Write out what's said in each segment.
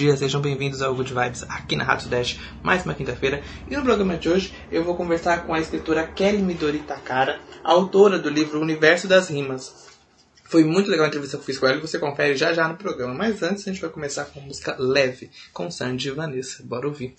dia, sejam bem-vindos ao Good Vibes aqui na Rádio Dash, mais uma quinta-feira. E no programa de hoje eu vou conversar com a escritora Kelly Midori Takara, autora do livro Universo das Rimas. Foi muito legal a entrevista que eu fiz com ela e você confere já já no programa. Mas antes a gente vai começar com música Leve, com Sandy e Vanessa. Bora ouvir.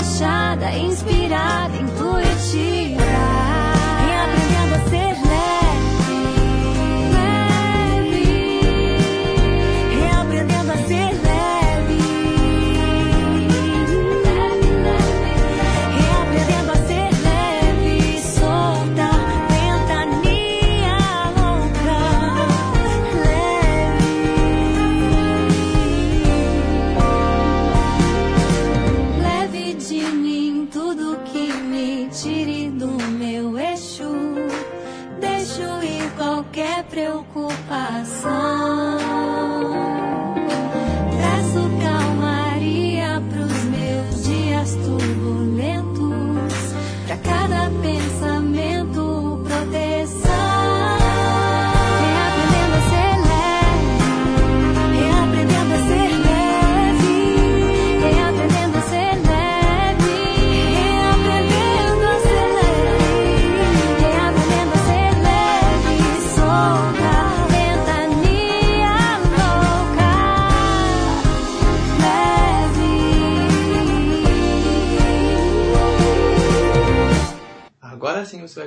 debochada, inspirada, intuitiva.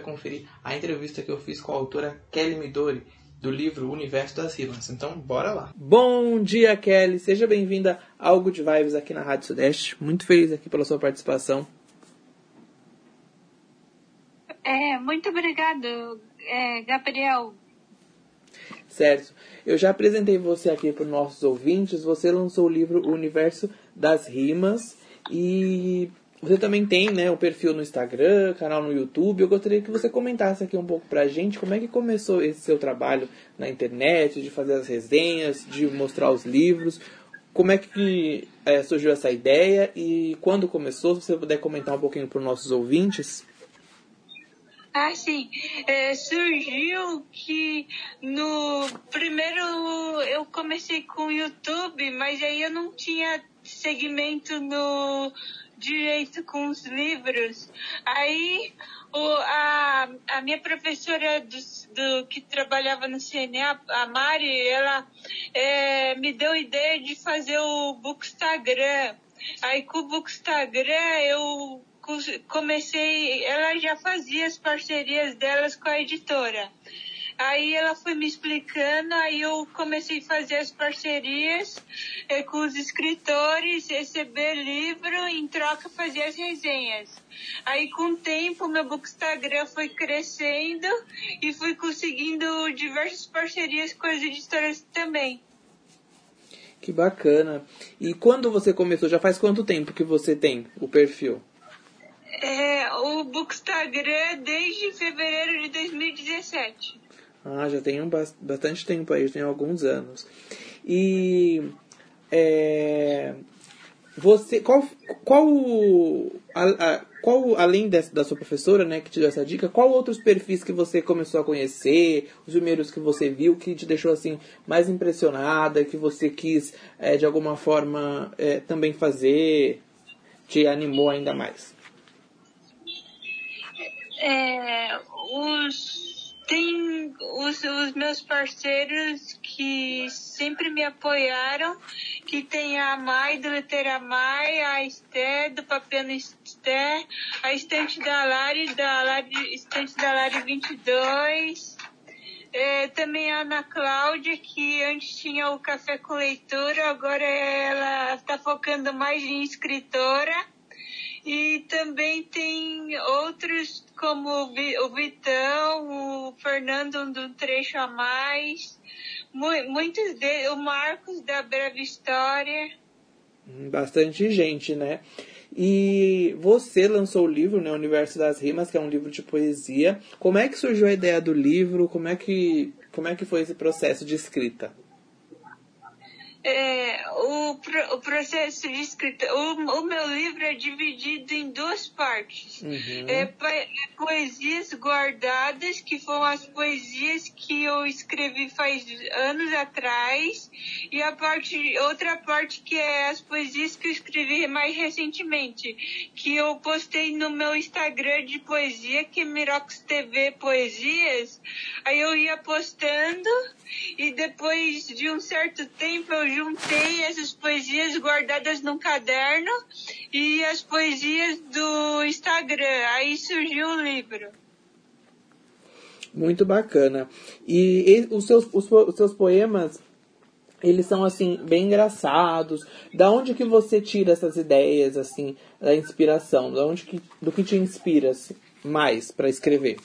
Conferir a entrevista que eu fiz com a autora Kelly Midori, do livro Universo das Rimas. Então, bora lá. Bom dia, Kelly. Seja bem-vinda ao Good Vibes aqui na Rádio Sudeste. Muito feliz aqui pela sua participação. É, muito obrigado, é, Gabriel. Certo. Eu já apresentei você aqui para os nossos ouvintes. Você lançou o livro Universo das Rimas. E você também tem né, o perfil no Instagram, canal no YouTube. Eu gostaria que você comentasse aqui um pouco pra gente como é que começou esse seu trabalho na internet, de fazer as resenhas, de mostrar os livros. Como é que é, surgiu essa ideia e quando começou? Se você puder comentar um pouquinho para os nossos ouvintes. Ah, sim. É, surgiu que no primeiro eu comecei com o YouTube, mas aí eu não tinha segmento no direito com os livros. Aí o, a, a minha professora do, do, que trabalhava no CNA, a Mari, ela é, me deu a ideia de fazer o Bookstagram. Aí com o Bookstagram eu comecei, ela já fazia as parcerias delas com a editora. Aí ela foi me explicando, aí eu comecei a fazer as parcerias é, com os escritores, receber livro, em troca fazer as resenhas. Aí com o tempo meu Bookstagram foi crescendo e fui conseguindo diversas parcerias com as editoras também. Que bacana. E quando você começou, já faz quanto tempo que você tem o perfil? É, o Bookstagram desde fevereiro de 2017. Ah, já tem bastante tempo aí, já tem alguns anos. E é, você, qual, qual, a, a, qual além dessa, da sua professora, né, que te deu essa dica, qual outros perfis que você começou a conhecer, os primeiros que você viu, que te deixou assim mais impressionada, que você quis é, de alguma forma é, também fazer, te animou ainda mais? É, os tem os, os meus parceiros que sempre me apoiaram, que tem a Mai do Letera Mai, a Esther do Papiano Esther, a estante da Lari, da Lari, estante da Lari 22, é, também a Ana Cláudia, que antes tinha o Café com Leitura, agora ela está focando mais em escritora. E também tem outros como o Vitão, o Fernando do Trecho a Mais, muitos deles, o Marcos da Breve História. Hum, bastante gente, né? E você lançou o livro, né, Universo das Rimas, que é um livro de poesia. Como é que surgiu a ideia do livro? Como é que, como é que foi esse processo de escrita? É, o, o processo de escrita. O, o meu livro é dividido em duas partes. Uhum. É, é, poesias guardadas, que foram as poesias que eu escrevi faz anos atrás, e a parte, outra parte que é as poesias que eu escrevi mais recentemente, que eu postei no meu Instagram de poesia, que é Mirox TV Poesias. Aí eu ia postando, e depois de um certo tempo eu juntei essas poesias guardadas num caderno e as poesias do Instagram. Aí surgiu o livro. Muito bacana. E, os, seus, os, os seus poemas, eles são assim bem engraçados. Da onde que você tira essas ideias assim, da inspiração? Da onde que, do que te inspira assim, mais para escrever?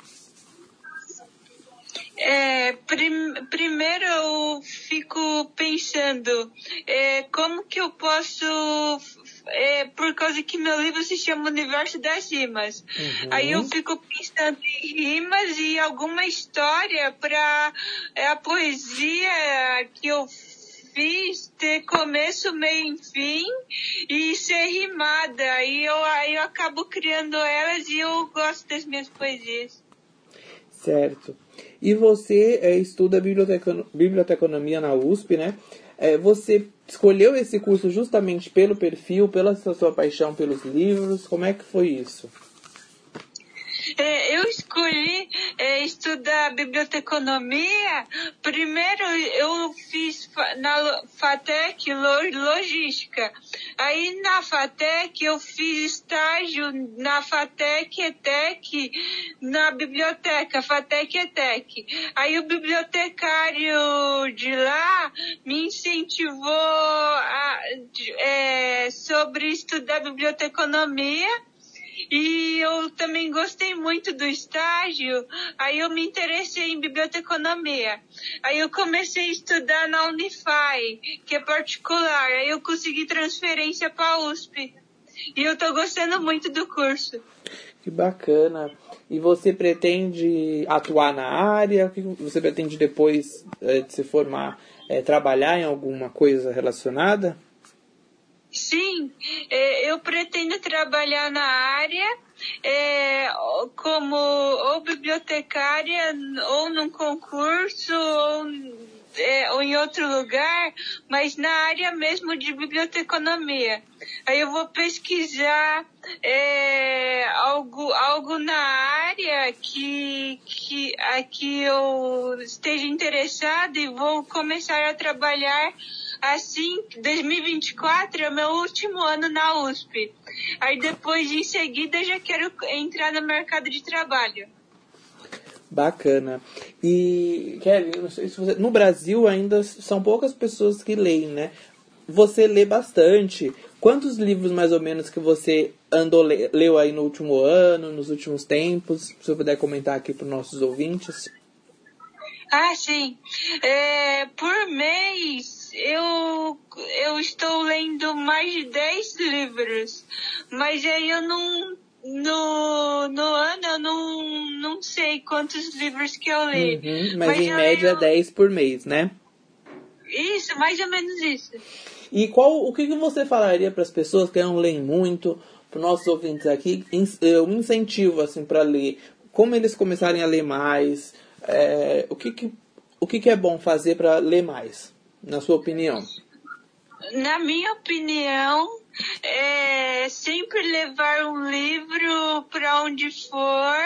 É, prim, primeiro eu fico pensando é, como que eu posso é, por causa que meu livro se chama Universo das Rimas. Uhum. Aí eu fico pensando em rimas e alguma história para é, a poesia que eu fiz ter começo, meio e fim e ser rimada. Aí eu, aí eu acabo criando elas e eu gosto das minhas poesias. Certo. E você é, estuda biblioteconomia na USP, né? É, você escolheu esse curso justamente pelo perfil, pela sua paixão pelos livros? Como é que foi isso? Escolhi é, estudar biblioteconomia. Primeiro eu fiz na FATEC logística. Aí na FATEC eu fiz estágio na FATEC ETEC na biblioteca, FATEC ETEC. Aí o bibliotecário de lá me incentivou a, é, sobre estudar biblioteconomia e eu também gostei muito do estágio, aí eu me interessei em biblioteconomia. Aí eu comecei a estudar na Unify, que é particular, aí eu consegui transferência para USP. E eu tô gostando muito do curso. Que bacana. E você pretende atuar na área? O que você pretende depois é, de se formar, é, trabalhar em alguma coisa relacionada? Sim, é, eu pretendo trabalhar na área é, como ou bibliotecária, ou num concurso, ou, é, ou em outro lugar, mas na área mesmo de biblioteconomia. Aí eu vou pesquisar é, algo, algo na área que, que, a que eu esteja interessada e vou começar a trabalhar Assim, 2024 é o meu último ano na USP. Aí depois, em seguida, já quero entrar no mercado de trabalho. Bacana. E, Kevin, não sei se você... no Brasil ainda são poucas pessoas que leem, né? Você lê bastante. Quantos livros, mais ou menos, que você andou leu aí no último ano, nos últimos tempos? Se você puder comentar aqui para os nossos ouvintes. Ah, sim. É, por mês, eu, eu estou lendo mais de 10 livros, mas aí eu não, no, no ano eu não, não sei quantos livros que eu li. Uhum, mas, mas, em média eu... 10 por mês, né? Isso, mais ou menos isso. E qual o que, que você falaria para as pessoas que não leem muito, para os nossos ouvintes aqui, um incentivo assim para ler, como eles começarem a ler mais, é, o que, que o que, que é bom fazer para ler mais, na sua opinião? Na minha opinião, é sempre levar um livro para onde for,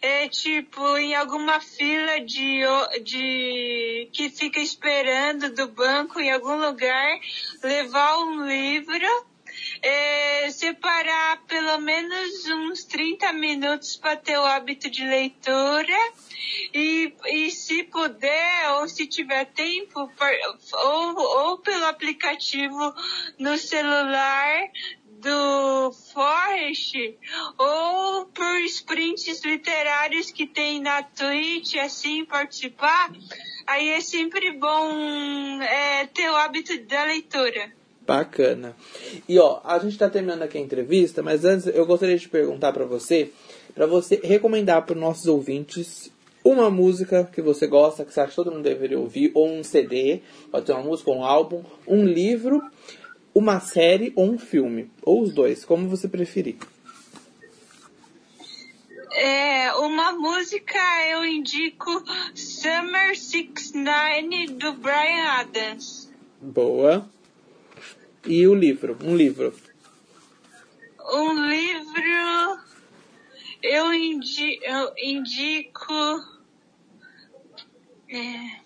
é tipo em alguma fila de, de que fica esperando do banco em algum lugar, levar um livro, é, separar pelo menos uns 30 minutos para ter o hábito de leitura e, e se puder, ou se tiver tempo, ou, ou pelo aplicativo no celular do Forest ou por sprints literários que tem na Twitch, assim, participar, aí é sempre bom é, ter o hábito da leitura. Bacana. E ó, a gente está terminando aqui a entrevista, mas antes eu gostaria de perguntar para você, para você recomendar para os nossos ouvintes uma música que você gosta, que você acha que todo mundo deveria ouvir, ou um CD, pode ser uma música, um álbum, um livro, uma série ou um filme, ou os dois, como você preferir. É, uma música eu indico Summer 69 do Brian Adams. Boa. E o livro? Um livro. Um livro eu, indi eu indico é,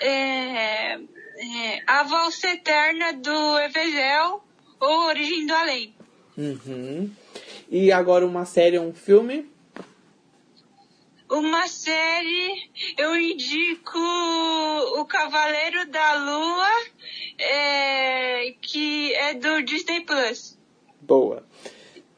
é, é, a valsa eterna do Evezel ou Origem do Além. Uhum. E agora uma série ou um filme? Uma série, eu indico O Cavaleiro da Lua, é, que é do Disney Plus. Boa.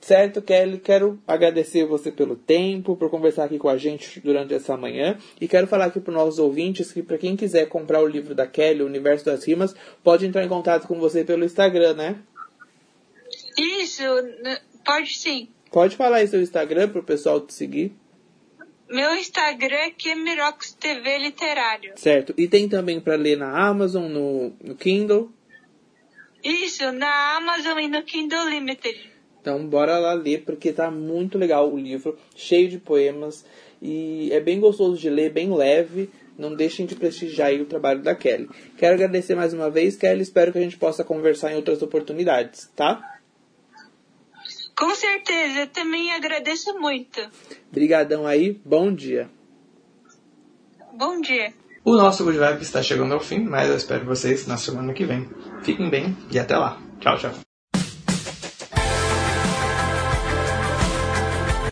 Certo, Kelly, quero agradecer você pelo tempo, por conversar aqui com a gente durante essa manhã. E quero falar aqui para os nossos ouvintes que, para quem quiser comprar o livro da Kelly, O Universo das Rimas, pode entrar em contato com você pelo Instagram, né? Isso, pode sim. Pode falar aí seu Instagram para o pessoal te seguir. Meu Instagram é Kemirox TV Literário. Certo. E tem também para ler na Amazon, no, no Kindle? Isso, na Amazon e no Kindle Limited. Então, bora lá ler, porque tá muito legal o livro, cheio de poemas e é bem gostoso de ler, bem leve. Não deixem de prestigiar o trabalho da Kelly. Quero agradecer mais uma vez, Kelly. Espero que a gente possa conversar em outras oportunidades, tá? Com certeza, eu também agradeço muito. Obrigadão aí, bom dia. Bom dia. O nosso Good Vibe está chegando ao fim, mas eu espero vocês na semana que vem. Fiquem bem e até lá. Tchau, tchau.